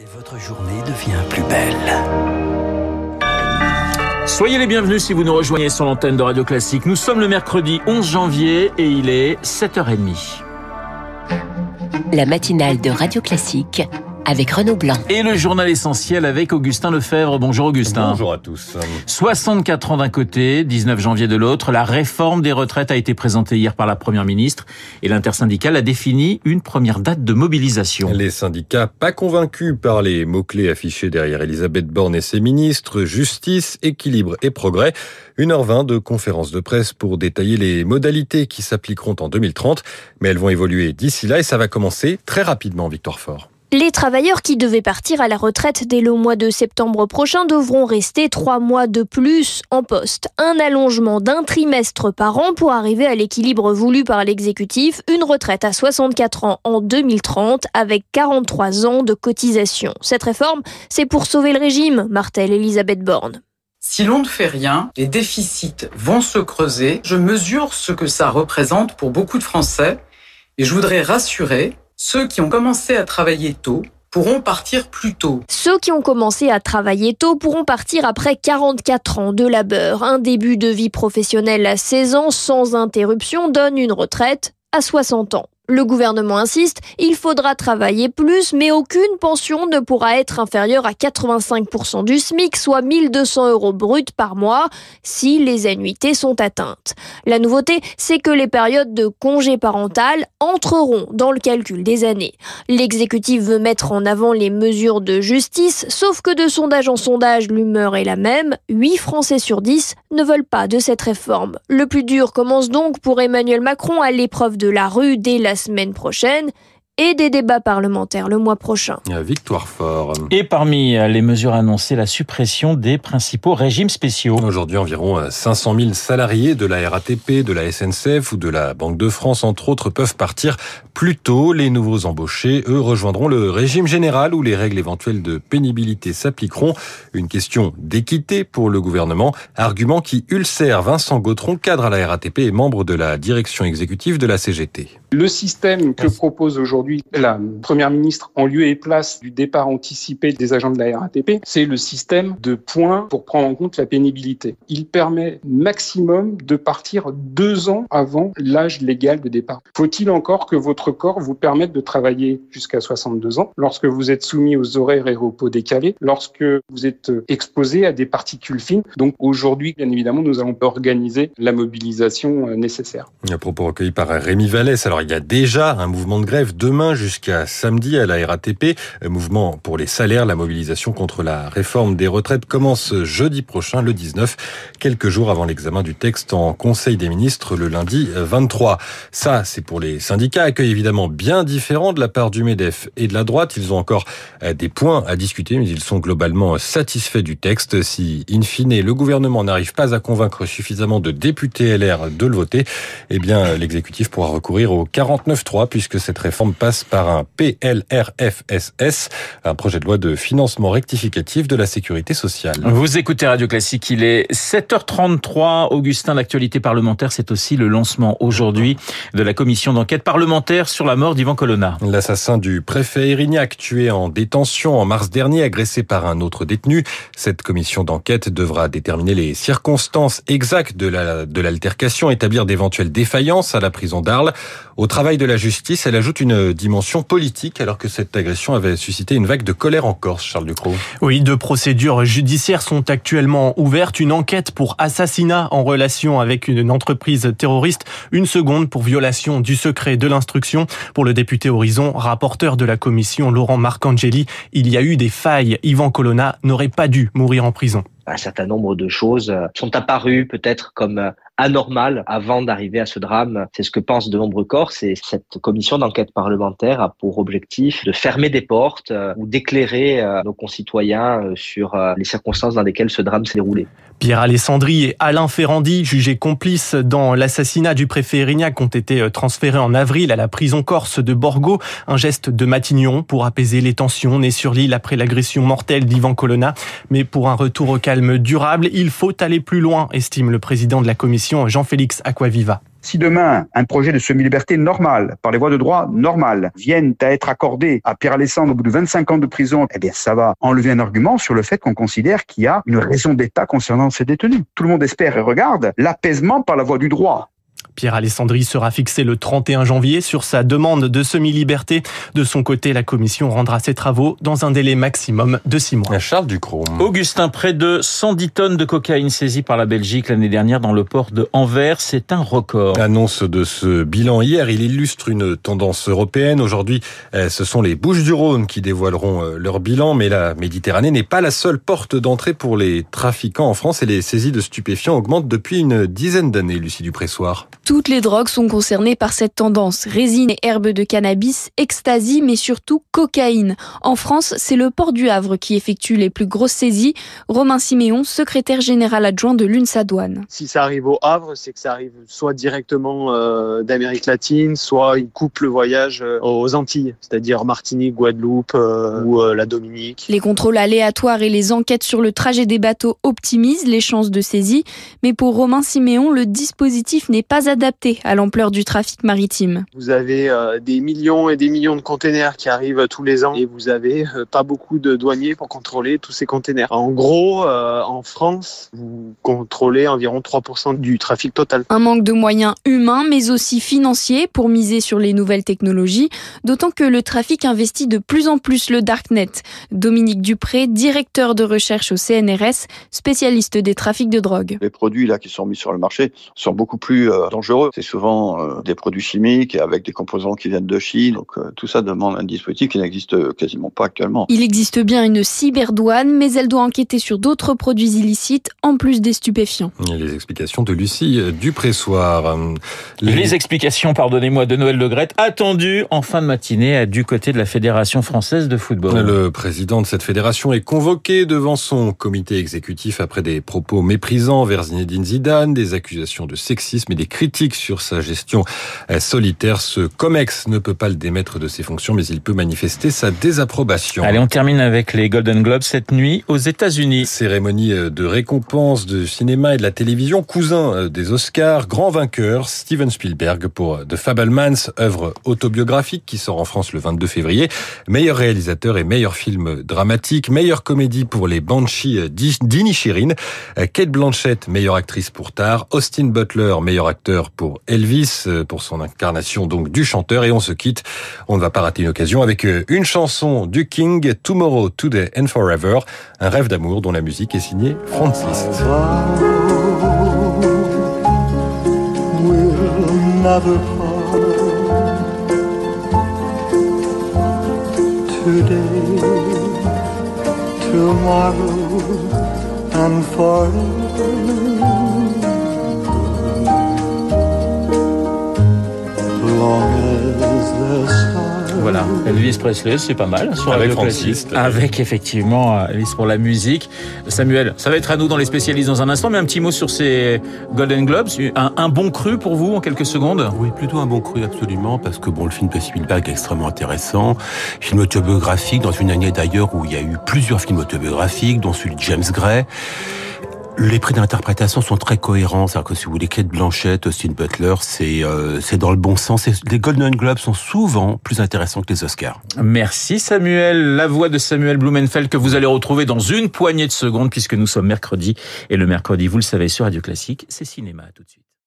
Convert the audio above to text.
Et votre journée devient plus belle. Soyez les bienvenus si vous nous rejoignez sur l'antenne de Radio Classique. Nous sommes le mercredi 11 janvier et il est 7h30. La matinale de Radio Classique avec Renaud Blanc. Et le journal essentiel avec Augustin Lefebvre. Bonjour Augustin. Bonjour à tous. 64 ans d'un côté, 19 janvier de l'autre, la réforme des retraites a été présentée hier par la Première ministre et l'intersyndicale a défini une première date de mobilisation. Les syndicats pas convaincus par les mots-clés affichés derrière Elisabeth Borne et ses ministres, justice, équilibre et progrès. 1h20 de conférence de presse pour détailler les modalités qui s'appliqueront en 2030, mais elles vont évoluer d'ici là et ça va commencer très rapidement, Victoire Fort. Les travailleurs qui devaient partir à la retraite dès le mois de septembre prochain devront rester trois mois de plus en poste. Un allongement d'un trimestre par an pour arriver à l'équilibre voulu par l'exécutif. Une retraite à 64 ans en 2030 avec 43 ans de cotisation. Cette réforme, c'est pour sauver le régime, martèle Elisabeth Borne. Si l'on ne fait rien, les déficits vont se creuser. Je mesure ce que ça représente pour beaucoup de Français et je voudrais rassurer ceux qui ont commencé à travailler tôt pourront partir plus tôt. Ceux qui ont commencé à travailler tôt pourront partir après 44 ans de labeur. Un début de vie professionnelle à 16 ans sans interruption donne une retraite à 60 ans. Le gouvernement insiste, il faudra travailler plus, mais aucune pension ne pourra être inférieure à 85% du SMIC, soit 1200 euros bruts par mois, si les annuités sont atteintes. La nouveauté, c'est que les périodes de congé parental entreront dans le calcul des années. L'exécutif veut mettre en avant les mesures de justice, sauf que de sondage en sondage, l'humeur est la même. 8 Français sur 10 ne veulent pas de cette réforme. Le plus dur commence donc pour Emmanuel Macron à l'épreuve de la rue dès la semaine prochaine et des débats parlementaires le mois prochain. Victoire Fort. Et parmi les mesures annoncées, la suppression des principaux régimes spéciaux. Aujourd'hui, environ 500 000 salariés de la RATP, de la SNCF ou de la Banque de France, entre autres, peuvent partir plus tôt. Les nouveaux embauchés, eux, rejoindront le régime général où les règles éventuelles de pénibilité s'appliqueront. Une question d'équité pour le gouvernement. Argument qui ulcère Vincent Gautron, cadre à la RATP et membre de la direction exécutive de la CGT. Le système que propose aujourd'hui la Première ministre en lieu et place du départ anticipé des agents de la RATP, c'est le système de points pour prendre en compte la pénibilité. Il permet maximum de partir deux ans avant l'âge légal de départ. Faut-il encore que votre corps vous permette de travailler jusqu'à 62 ans? Lorsque vous êtes soumis aux horaires et repos décalés, lorsque vous êtes exposé à des particules fines. Donc aujourd'hui, bien évidemment, nous allons organiser la mobilisation euh, nécessaire. À propos recueilli par Rémi Vallès, alors il y a déjà un mouvement de grève demain jusqu'à samedi à la RATP. Mouvement pour les salaires, la mobilisation contre la réforme des retraites commence jeudi prochain, le 19, quelques jours avant l'examen du texte en Conseil des ministres le lundi 23. Ça, c'est pour les syndicats. Accueil évidemment bien différent de la part du MEDEF et de la droite. Ils ont encore euh, des points à discuter, mais ils sont globalement satisfaits du texte. Si, in fine, le gouvernement n'arrive pas à convaincre suffisamment de députés LR de le voter, eh bien, l'exécutif pourra recourir au 49-3 puisque cette réforme passe par un PLRFSS, un projet de loi de financement rectificatif de la sécurité sociale. Vous écoutez Radio Classique, il est 7h33. Augustin, l'actualité parlementaire, c'est aussi le lancement aujourd'hui de la commission d'enquête parlementaire sur la mort d'Ivan Colonna. L'assassin du préfet Erignac, tué en détention en mars dernier, agressé par un autre détenu. Cette commission d'enquête devra déterminer les circonstances exactes de l'altercation, établir d'éventuelles défaillances à la prison d'Arles. Au travail de la justice, elle ajoute une dimension politique alors que cette agression avait suscité une vague de colère en Corse, Charles Ducrot. Oui, deux procédures judiciaires sont actuellement ouvertes. Une enquête pour assassinat en relation avec une entreprise terroriste. Une seconde pour violation du secret de l'instruction. Pour le député Horizon, rapporteur de la commission Laurent Marcangeli, il y a eu des failles. Yvan Colonna n'aurait pas dû mourir en prison un certain nombre de choses sont apparues peut-être comme anormal avant d'arriver à ce drame. C'est ce que pensent de nombreux corps. C'est cette commission d'enquête parlementaire a pour objectif de fermer des portes euh, ou d'éclairer euh, nos concitoyens euh, sur les circonstances dans lesquelles ce drame s'est déroulé. Pierre Alessandri et Alain Ferrandi, jugés complices dans l'assassinat du préfet Erignac, ont été transférés en avril à la prison corse de Borgo. Un geste de Matignon pour apaiser les tensions nées sur l'île après l'agression mortelle d'Ivan Colonna. Mais pour un retour au calme durable, il faut aller plus loin, estime le président de la commission Jean-Félix Aquaviva. Si demain, un projet de semi-liberté normal, par les voies de droit normales, viennent à être accordé à Pierre Alessandre au bout de 25 ans de prison, eh bien, ça va enlever un argument sur le fait qu'on considère qu'il y a une raison d'État concernant ces détenus. Tout le monde espère et regarde l'apaisement par la voie du droit. Pierre Alessandri sera fixé le 31 janvier sur sa demande de semi-liberté. De son côté, la commission rendra ses travaux dans un délai maximum de six mois. Charles Ducrot. Augustin, près de 110 tonnes de cocaïne saisies par la Belgique l'année dernière dans le port de Anvers, c'est un record. Annonce de ce bilan hier, il illustre une tendance européenne. Aujourd'hui, eh, ce sont les Bouches du Rhône qui dévoileront euh, leur bilan, mais la Méditerranée n'est pas la seule porte d'entrée pour les trafiquants en France et les saisies de stupéfiants augmentent depuis une dizaine d'années, Lucie Dupressoir. Toutes les drogues sont concernées par cette tendance. Résine et herbes de cannabis, ecstasy, mais surtout cocaïne. En France, c'est le port du Havre qui effectue les plus grosses saisies. Romain Siméon, secrétaire général adjoint de l'UNSA Douane. Si ça arrive au Havre, c'est que ça arrive soit directement euh, d'Amérique latine, soit il coupe le voyage euh, aux Antilles, c'est-à-dire Martinique, Guadeloupe euh, ou la Dominique. Les contrôles aléatoires et les enquêtes sur le trajet des bateaux optimisent les chances de saisie. Mais pour Romain Siméon, le dispositif n'est pas adapté adapté à l'ampleur du trafic maritime. Vous avez euh, des millions et des millions de containers qui arrivent tous les ans et vous avez euh, pas beaucoup de douaniers pour contrôler tous ces containers. En gros, euh, en France, vous contrôlez environ 3% du trafic total. Un manque de moyens humains mais aussi financiers pour miser sur les nouvelles technologies, d'autant que le trafic investit de plus en plus le darknet. Dominique Dupré, directeur de recherche au CNRS, spécialiste des trafics de drogue. Les produits là qui sont mis sur le marché sont beaucoup plus dangereux c'est souvent euh, des produits chimiques avec des composants qui viennent de Chine. Donc euh, tout ça demande un dispositif qui n'existe quasiment pas actuellement. Il existe bien une cyberdouane, mais elle doit enquêter sur d'autres produits illicites en plus des stupéfiants. les explications de Lucie Dupressoir. Les, les explications, pardonnez-moi, de Noël Le Gret, attendues en fin de matinée du côté de la Fédération française de football. Le président de cette fédération est convoqué devant son comité exécutif après des propos méprisants vers Zinedine Zidane, des accusations de sexisme et des critiques sur sa gestion solitaire. Ce COMEX ne peut pas le démettre de ses fonctions, mais il peut manifester sa désapprobation. Allez, on termine avec les Golden Globes cette nuit aux États-Unis. Cérémonie de récompense de cinéma et de la télévision, cousin des Oscars, grand vainqueur, Steven Spielberg pour The Fabelmans, œuvre autobiographique qui sort en France le 22 février. Meilleur réalisateur et meilleur film dramatique, meilleure comédie pour les Banshees d'Inishirin, Kate Blanchett, meilleure actrice pour Tar, Austin Butler, meilleur acteur pour Elvis, euh, pour son incarnation donc du chanteur. Et on se quitte, on ne va pas rater une occasion, avec euh, une chanson du King, Tomorrow, Today and Forever, un rêve d'amour dont la musique est signée forever. Voilà, Elvis Presley, c'est pas mal sur avec Francis, avec effectivement Elvis pour la musique. Samuel, ça va être à nous dans les spécialistes dans un instant, mais un petit mot sur ces Golden Globes, un, un bon cru pour vous en quelques secondes? Oui, plutôt un bon cru absolument, parce que bon, le film de Spielberg est extrêmement intéressant, film autobiographique dans une année d'ailleurs où il y a eu plusieurs films autobiographiques, dont celui de James Gray. Les prix d'interprétation sont très cohérents, c'est-à-dire que si vous voulez Kate Blanchett, Austin Butler, c'est euh, c'est dans le bon sens. Les Golden Globes sont souvent plus intéressants que les Oscars. Merci Samuel, la voix de Samuel Blumenfeld que vous allez retrouver dans une poignée de secondes puisque nous sommes mercredi et le mercredi, vous le savez sur Radio Classique, c'est cinéma tout de suite.